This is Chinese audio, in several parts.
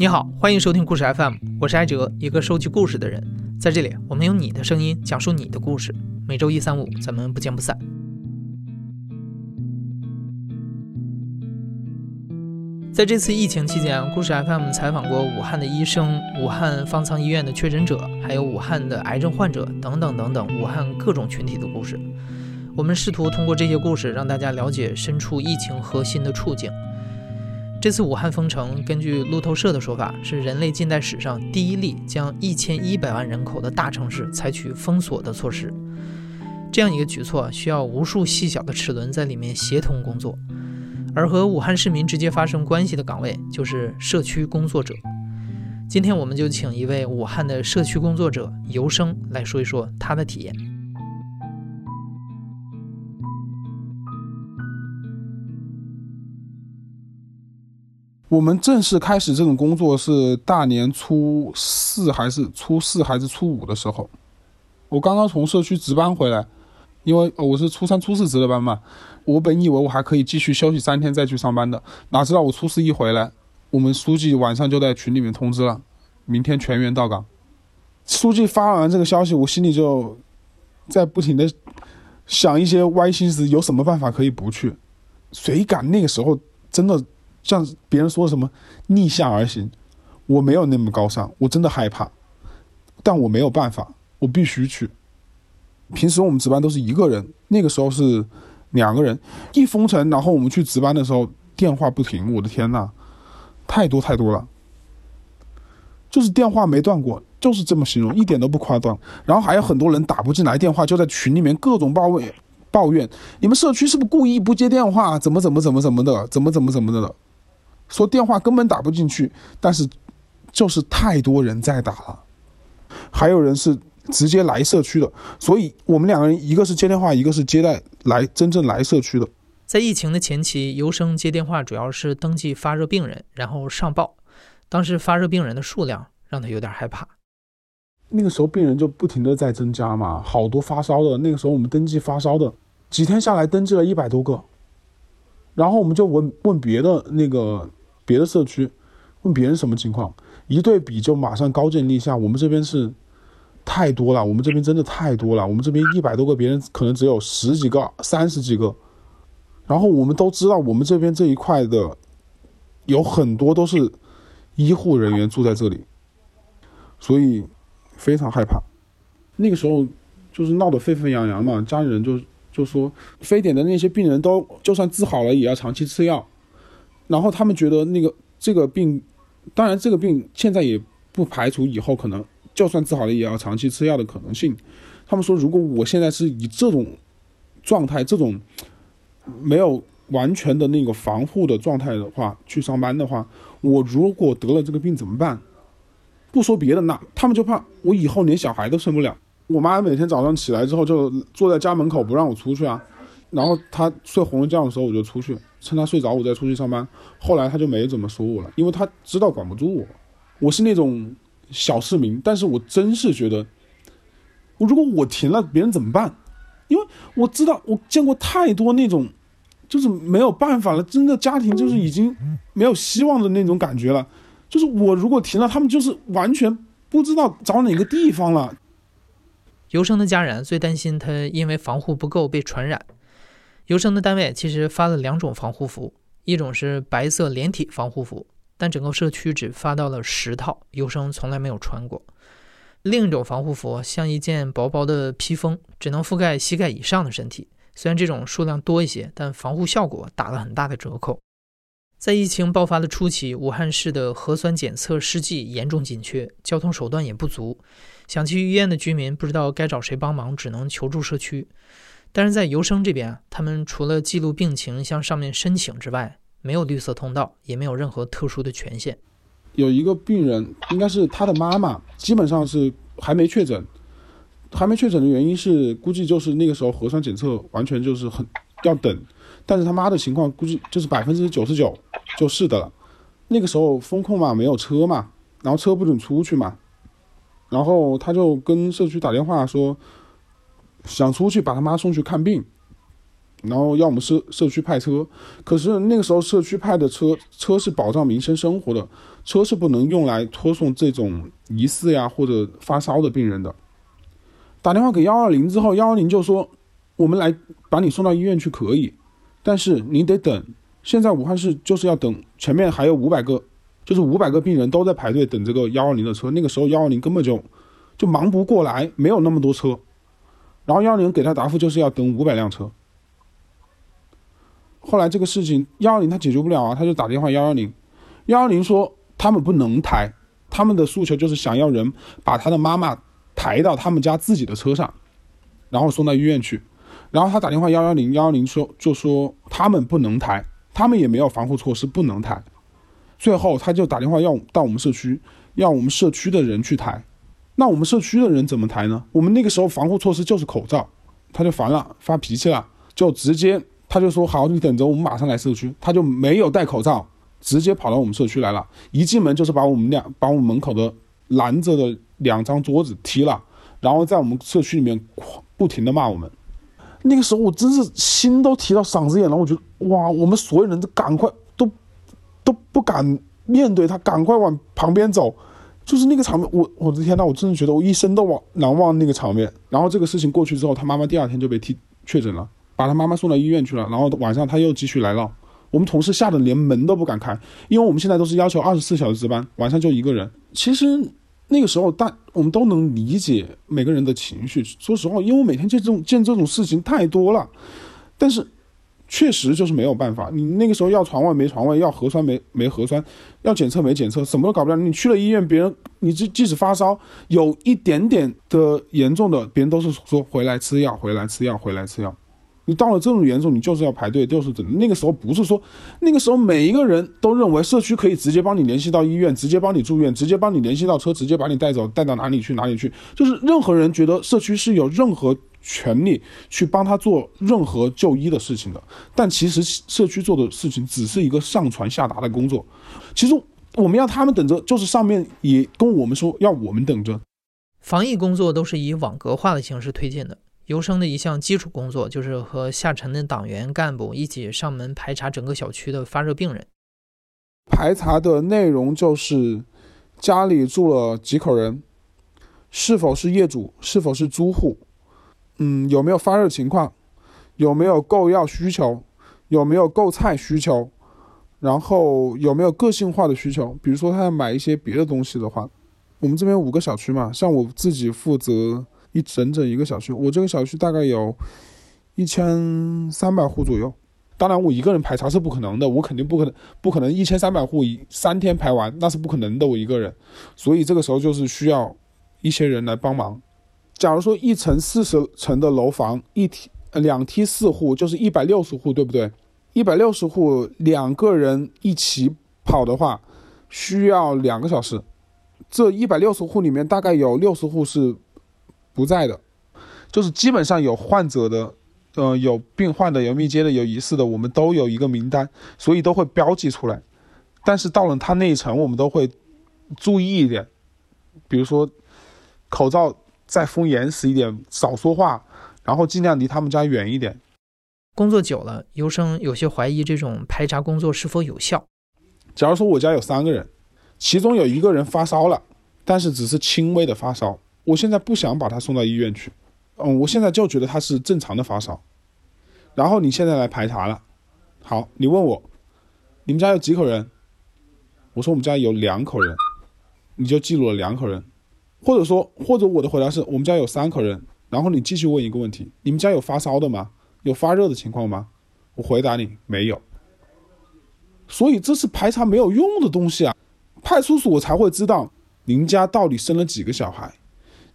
你好，欢迎收听故事 FM，我是艾哲，一个收集故事的人。在这里，我们用你的声音讲述你的故事。每周一、三、五，咱们不见不散。在这次疫情期间，故事 FM 采访过武汉的医生、武汉方舱医院的确诊者，还有武汉的癌症患者等等等等，武汉各种群体的故事。我们试图通过这些故事，让大家了解身处疫情核心的处境。这次武汉封城，根据路透社的说法，是人类近代史上第一例将一千一百万人口的大城市采取封锁的措施。这样一个举措需要无数细小的齿轮在里面协同工作，而和武汉市民直接发生关系的岗位就是社区工作者。今天我们就请一位武汉的社区工作者尤生来说一说他的体验。我们正式开始这种工作是大年初四还是初四还是初五的时候？我刚刚从社区值班回来，因为我是初三、初四值的班嘛。我本以为我还可以继续休息三天再去上班的，哪知道我初四一回来，我们书记晚上就在群里面通知了，明天全员到岗。书记发完这个消息，我心里就在不停的想一些歪心思，有什么办法可以不去？谁敢那个时候真的？像别人说什么逆向而行，我没有那么高尚，我真的害怕，但我没有办法，我必须去。平时我们值班都是一个人，那个时候是两个人。一封城，然后我们去值班的时候，电话不停，我的天呐，太多太多了，就是电话没断过，就是这么形容，一点都不夸张。然后还有很多人打不进来电话，就在群里面各种抱怨，抱怨你们社区是不是故意不接电话，怎么怎么怎么怎么的，怎么怎么怎么的。说电话根本打不进去，但是就是太多人在打了，还有人是直接来社区的，所以我们两个人一个是接电话，一个是接待来真正来社区的。在疫情的前期，尤生接电话主要是登记发热病人，然后上报。当时发热病人的数量让他有点害怕。那个时候病人就不停的在增加嘛，好多发烧的。那个时候我们登记发烧的，几天下来登记了一百多个，然后我们就问问别的那个。别的社区问别人什么情况，一对比就马上高见立下。我们这边是太多了，我们这边真的太多了。我们这边一百多个，别人可能只有十几个、三十几个。然后我们都知道，我们这边这一块的有很多都是医护人员住在这里，所以非常害怕。那个时候就是闹得沸沸扬扬嘛，家里人就就说，非典的那些病人都就算治好了，也要长期吃药。然后他们觉得那个这个病，当然这个病现在也不排除以后可能就算治好了也要长期吃药的可能性。他们说，如果我现在是以这种状态、这种没有完全的那个防护的状态的话去上班的话，我如果得了这个病怎么办？不说别的，那他们就怕我以后连小孩都生不了。我妈每天早上起来之后就坐在家门口不让我出去啊。然后他睡红了觉的时候，我就出去，趁他睡着，我再出去上班。后来他就没怎么说我了，因为他知道管不住我。我是那种小市民，但是我真是觉得，我如果我停了，别人怎么办？因为我知道，我见过太多那种，就是没有办法了，真的家庭就是已经没有希望的那种感觉了。就是我如果停了，他们就是完全不知道找哪个地方了。尤生的家人最担心他因为防护不够被传染。尤生的单位其实发了两种防护服，一种是白色连体防护服，但整个社区只发到了十套，尤生从来没有穿过。另一种防护服像一件薄薄的披风，只能覆盖膝盖以上的身体。虽然这种数量多一些，但防护效果打了很大的折扣。在疫情爆发的初期，武汉市的核酸检测试剂严重紧缺，交通手段也不足，想去医院的居民不知道该找谁帮忙，只能求助社区。但是在游生这边，他们除了记录病情向上面申请之外，没有绿色通道，也没有任何特殊的权限。有一个病人，应该是他的妈妈，基本上是还没确诊，还没确诊的原因是估计就是那个时候核酸检测完全就是很要等，但是他妈的情况估计就是百分之九十九就是的了。那个时候风控嘛，没有车嘛，然后车不准出去嘛，然后他就跟社区打电话说。想出去把他妈送去看病，然后要我们社社区派车，可是那个时候社区派的车车是保障民生生活的，车是不能用来拖送这种疑似呀或者发烧的病人的。打电话给幺二零之后，幺二零就说我们来把你送到医院去可以，但是你得等。现在武汉市就是要等，前面还有五百个，就是五百个病人都在排队等这个幺二零的车。那个时候幺二零根本就就忙不过来，没有那么多车。然后幺二零给他答复就是要等五百辆车。后来这个事情幺二零他解决不了啊，他就打电话幺幺零，幺幺零说他们不能抬，他们的诉求就是想要人把他的妈妈抬到他们家自己的车上，然后送到医院去。然后他打电话幺幺零，幺幺零说就说他们不能抬，他们也没有防护措施不能抬。最后他就打电话要到我们社区，要我们社区的人去抬。那我们社区的人怎么抬呢？我们那个时候防护措施就是口罩，他就烦了，发脾气了，就直接。他就说好，你等着，我们马上来社区。他就没有戴口罩，直接跑到我们社区来了。一进门就是把我们两把我们门口的拦着的两张桌子踢了，然后在我们社区里面不停的骂我们。那个时候我真是心都提到嗓子眼了，我觉得哇，我们所有人都赶快都都不敢面对他，赶快往旁边走。就是那个场面，我我的天呐，我真的觉得我一生都忘难忘那个场面。然后这个事情过去之后，他妈妈第二天就被踢确诊了。把他妈妈送到医院去了，然后晚上他又继续来闹，我们同事吓得连门都不敢开，因为我们现在都是要求二十四小时值班，晚上就一个人。其实那个时候但我们都能理解每个人的情绪，说实话，因为我每天见这种见这种事情太多了，但是确实就是没有办法。你那个时候要床位没床位，要核酸没没核酸，要检测没检测，什么都搞不了。你去了医院，别人你即即使发烧有一点点的严重的，别人都是说回来吃药，回来吃药，回来吃药。你到了这种严重，你就是要排队，就是等。那个时候不是说，那个时候每一个人都认为社区可以直接帮你联系到医院，直接帮你住院，直接帮你联系到车，直接把你带走，带到哪里去哪里去。就是任何人觉得社区是有任何权利去帮他做任何就医的事情的，但其实社区做的事情只是一个上传下达的工作。其实我们要他们等着，就是上面也跟我们说要我们等着。防疫工作都是以网格化的形式推进的。游生的一项基础工作就是和下沉的党员干部一起上门排查整个小区的发热病人。排查的内容就是家里住了几口人，是否是业主，是否是租户，嗯，有没有发热情况，有没有购药需求，有没有购菜需求，然后有没有个性化的需求，比如说他要买一些别的东西的话，我们这边五个小区嘛，像我自己负责。一整整一个小区，我这个小区大概有一千三百户左右。当然，我一个人排查是不可能的，我肯定不可能不可能一千三百户一三天排完，那是不可能的，我一个人。所以这个时候就是需要一些人来帮忙。假如说一层四十层的楼房，一梯两梯四户，就是一百六十户，对不对？一百六十户两个人一起跑的话，需要两个小时。这一百六十户里面，大概有六十户是。不在的，就是基本上有患者的，呃，有病患的，有密接的，有疑似的，我们都有一个名单，所以都会标记出来。但是到了他那一层，我们都会注意一点，比如说口罩再封严实一点，少说话，然后尽量离他们家远一点。工作久了，尤生有些怀疑这种排查工作是否有效。假如说我家有三个人，其中有一个人发烧了，但是只是轻微的发烧。我现在不想把他送到医院去，嗯，我现在就觉得他是正常的发烧。然后你现在来排查了，好，你问我，你们家有几口人？我说我们家有两口人，你就记录了两口人，或者说，或者我的回答是我们家有三口人。然后你继续问一个问题，你们家有发烧的吗？有发热的情况吗？我回答你没有。所以这是排查没有用的东西啊，派出所才会知道您家到底生了几个小孩。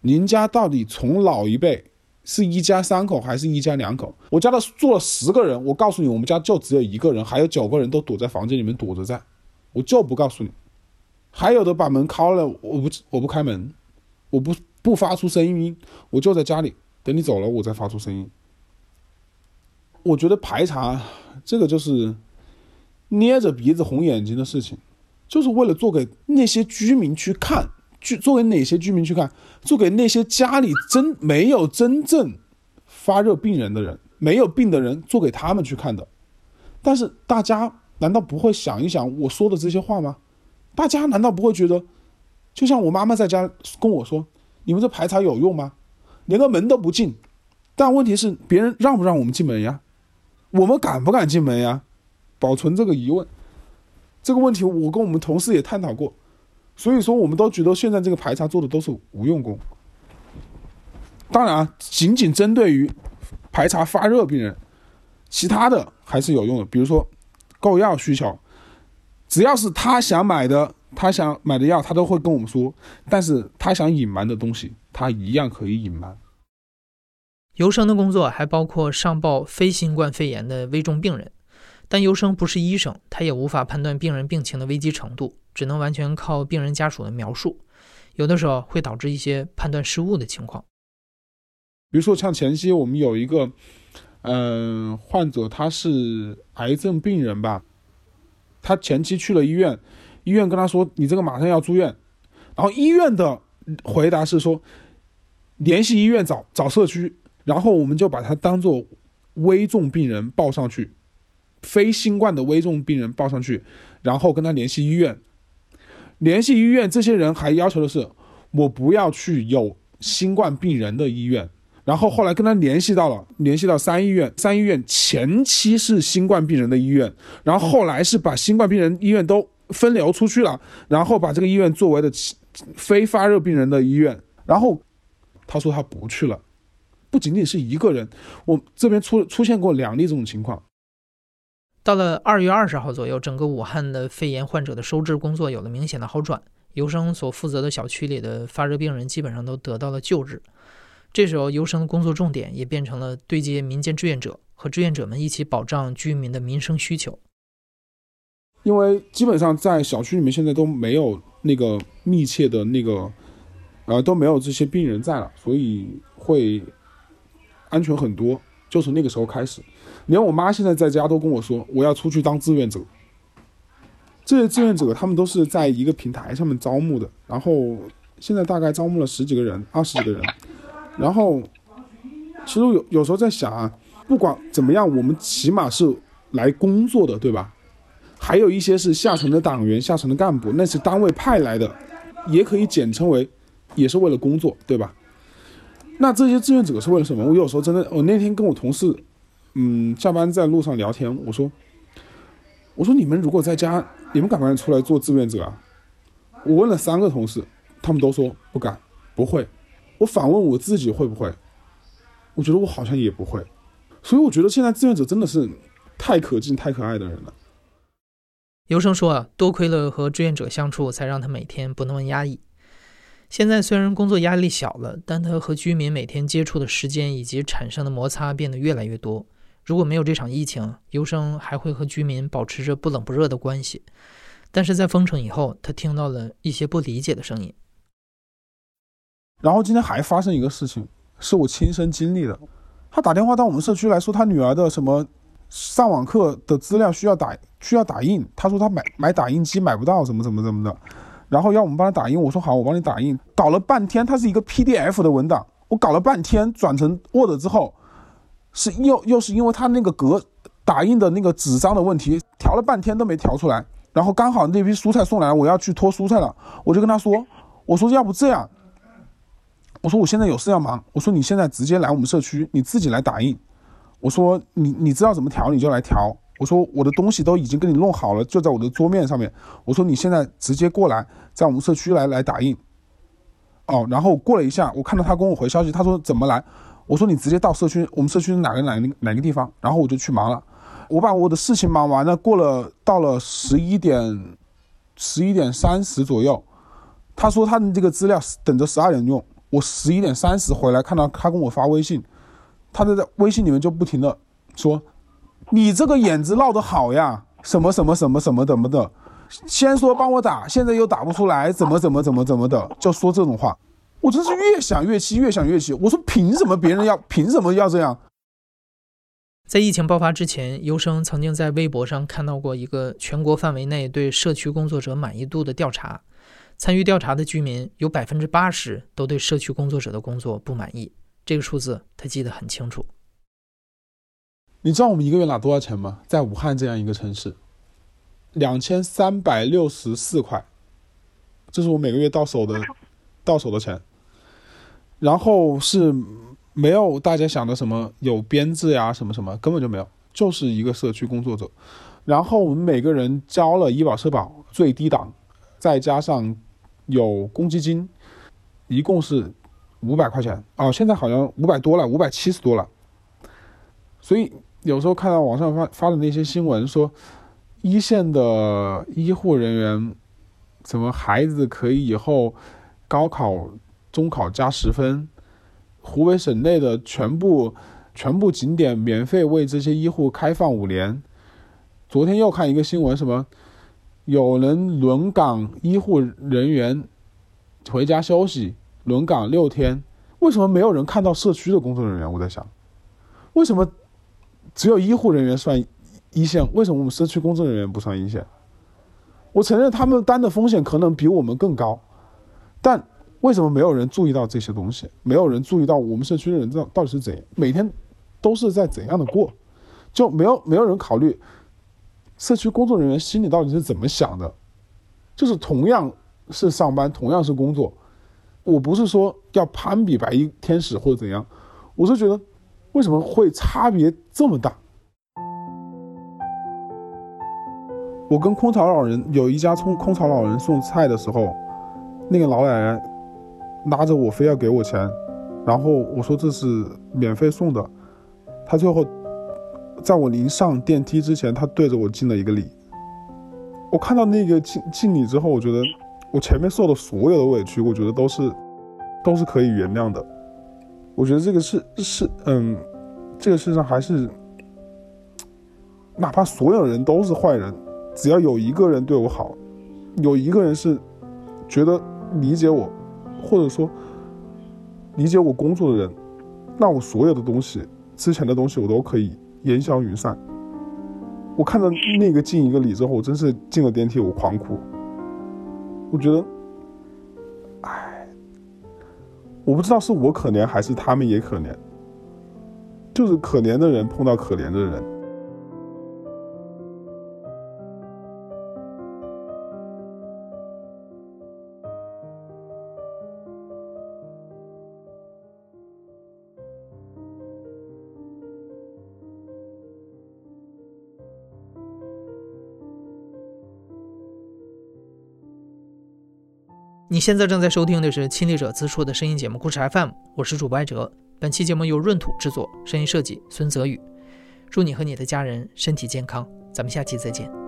您家到底从老一辈是一家三口还是一家两口？我家的住了十个人，我告诉你，我们家就只有一个人，还有九个人都躲在房间里面躲着在，我就不告诉你。还有的把门敲了，我不我不开门，我不不发出声音，我就在家里等你走了，我再发出声音。我觉得排查这个就是捏着鼻子红眼睛的事情，就是为了做给那些居民去看。去做给哪些居民去看？做给那些家里真没有真正发热病人的人，没有病的人做给他们去看的。但是大家难道不会想一想我说的这些话吗？大家难道不会觉得，就像我妈妈在家跟我说：“你们这排查有用吗？连个门都不进。”但问题是，别人让不让我们进门呀？我们敢不敢进门呀？保存这个疑问。这个问题我跟我们同事也探讨过，所以说我们都觉得现在这个排查做的都是无用功。当然啊，仅仅针对于排查发热病人，其他的还是有用的。比如说购药需求，只要是他想买的，他想买的药，他都会跟我们说。但是他想隐瞒的东西，他一样可以隐瞒。游生的工作还包括上报非新冠肺炎的危重病人。但尤生不是医生，他也无法判断病人病情的危机程度，只能完全靠病人家属的描述，有的时候会导致一些判断失误的情况。比如说，像前期我们有一个，嗯，患者他是癌症病人吧，他前期去了医院，医院跟他说你这个马上要住院，然后医院的回答是说联系医院找找社区，然后我们就把他当做危重病人报上去。非新冠的危重病人报上去，然后跟他联系医院，联系医院，这些人还要求的是我不要去有新冠病人的医院。然后后来跟他联系到了，联系到三医院，三医院 前期是新冠病人的医院，然后后来是把新冠病人医院 都分流出去了，然后把这个医院作为的非发热病人的医院。然后他说他不去了，不仅仅是一个人，我这边出出现过两例这种情况。到了二月二十号左右，整个武汉的肺炎患者的收治工作有了明显的好转。尤生所负责的小区里的发热病人基本上都得到了救治。这时候，尤生的工作重点也变成了对接民间志愿者，和志愿者们一起保障居民的民生需求。因为基本上在小区里面现在都没有那个密切的那个，呃，都没有这些病人在了，所以会安全很多。就从那个时候开始。连我妈现在在家都跟我说，我要出去当志愿者。这些志愿者他们都是在一个平台上面招募的，然后现在大概招募了十几个人、二十几个人。然后，其实有有时候在想啊，不管怎么样，我们起码是来工作的，对吧？还有一些是下层的党员、下层的干部，那是单位派来的，也可以简称为，也是为了工作，对吧？那这些志愿者是为了什么？我有时候真的，我那天跟我同事。嗯，下班在路上聊天，我说，我说你们如果在家，你们敢不敢出来做志愿者啊？我问了三个同事，他们都说不敢，不会。我反问我自己会不会？我觉得我好像也不会。所以我觉得现在志愿者真的是太可敬、太可爱的人了。尤生说啊，多亏了和志愿者相处，才让他每天不那么压抑。现在虽然工作压力小了，但他和居民每天接触的时间以及产生的摩擦变得越来越多。如果没有这场疫情，尤生还会和居民保持着不冷不热的关系。但是在封城以后，他听到了一些不理解的声音。然后今天还发生一个事情，是我亲身经历的。他打电话到我们社区来说，他女儿的什么上网课的资料需要打需要打印。他说他买买打印机买不到，怎么怎么怎么的。然后要我们帮他打印，我说好，我帮你打印。搞了半天，它是一个 PDF 的文档，我搞了半天转成 Word 之后。是又又是因为他那个格打印的那个纸张的问题，调了半天都没调出来。然后刚好那批蔬菜送来，我要去拖蔬菜了，我就跟他说：“我说要不这样，我说我现在有事要忙，我说你现在直接来我们社区，你自己来打印。我说你你知道怎么调你就来调。我说我的东西都已经给你弄好了，就在我的桌面上面。我说你现在直接过来，在我们社区来来打印。哦，然后过了一下，我看到他跟我回消息，他说怎么来？我说你直接到社区，我们社区哪个哪个哪个地方，然后我就去忙了。我把我的事情忙完了，过了到了十一点，十一点三十左右，他说他的这个资料等着十二点用。我十一点三十回来，看到他跟我发微信，他在微信里面就不停的说：“你这个眼子闹得好呀，什么什么什么什么怎么的，先说帮我打，现在又打不出来，怎么怎么怎么怎么的，就说这种话。”我真是越想越气，越想越气。我说，凭什么别人要，凭什么要这样？在疫情爆发之前，优生曾经在微博上看到过一个全国范围内对社区工作者满意度的调查。参与调查的居民有百分之八十都对社区工作者的工作不满意。这个数字他记得很清楚。你知道我们一个月拿多少钱吗？在武汉这样一个城市，两千三百六十四块，这是我每个月到手的到手的钱。然后是没有大家想的什么有编制呀什么什么，根本就没有，就是一个社区工作者。然后我们每个人交了医保社保最低档，再加上有公积金，一共是五百块钱哦，现在好像五百多了，五百七十多了。所以有时候看到网上发发的那些新闻，说一线的医护人员，什么孩子可以以后高考、中考加十分，湖北省内的全部全部景点免费为这些医护开放五年。昨天又看一个新闻，什么有人轮岗医护人员回家休息，轮岗六天，为什么没有人看到社区的工作人员？我在想，为什么只有医护人员算一线？为什么我们社区工作人员不算一线？我承认他们担的风险可能比我们更高，但为什么没有人注意到这些东西？没有人注意到我们社区的人到到底是怎样，每天都是在怎样的过？就没有没有人考虑。社区工作人员心里到底是怎么想的？就是同样是上班，同样是工作，我不是说要攀比白衣天使或者怎样，我是觉得为什么会差别这么大？我跟空巢老人有一家空空巢老人送菜的时候，那个老奶奶拉着我非要给我钱，然后我说这是免费送的，他最后。在我临上电梯之前，他对着我敬了一个礼。我看到那个敬敬礼之后，我觉得我前面受的所有的委屈，我觉得都是都是可以原谅的。我觉得这个是是嗯，这个世上还是，哪怕所有人都是坏人，只要有一个人对我好，有一个人是觉得理解我，或者说理解我工作的人，那我所有的东西，之前的东西我都可以。烟消云散。我看到那个进一个礼之后，我真是进了电梯，我狂哭。我觉得，唉，我不知道是我可怜还是他们也可怜，就是可怜的人碰到可怜的人。你现在正在收听的是亲历者自述的声音节目《故事 FM》，我是主播艾哲。本期节目由闰土制作，声音设计孙泽宇。祝你和你的家人身体健康，咱们下期再见。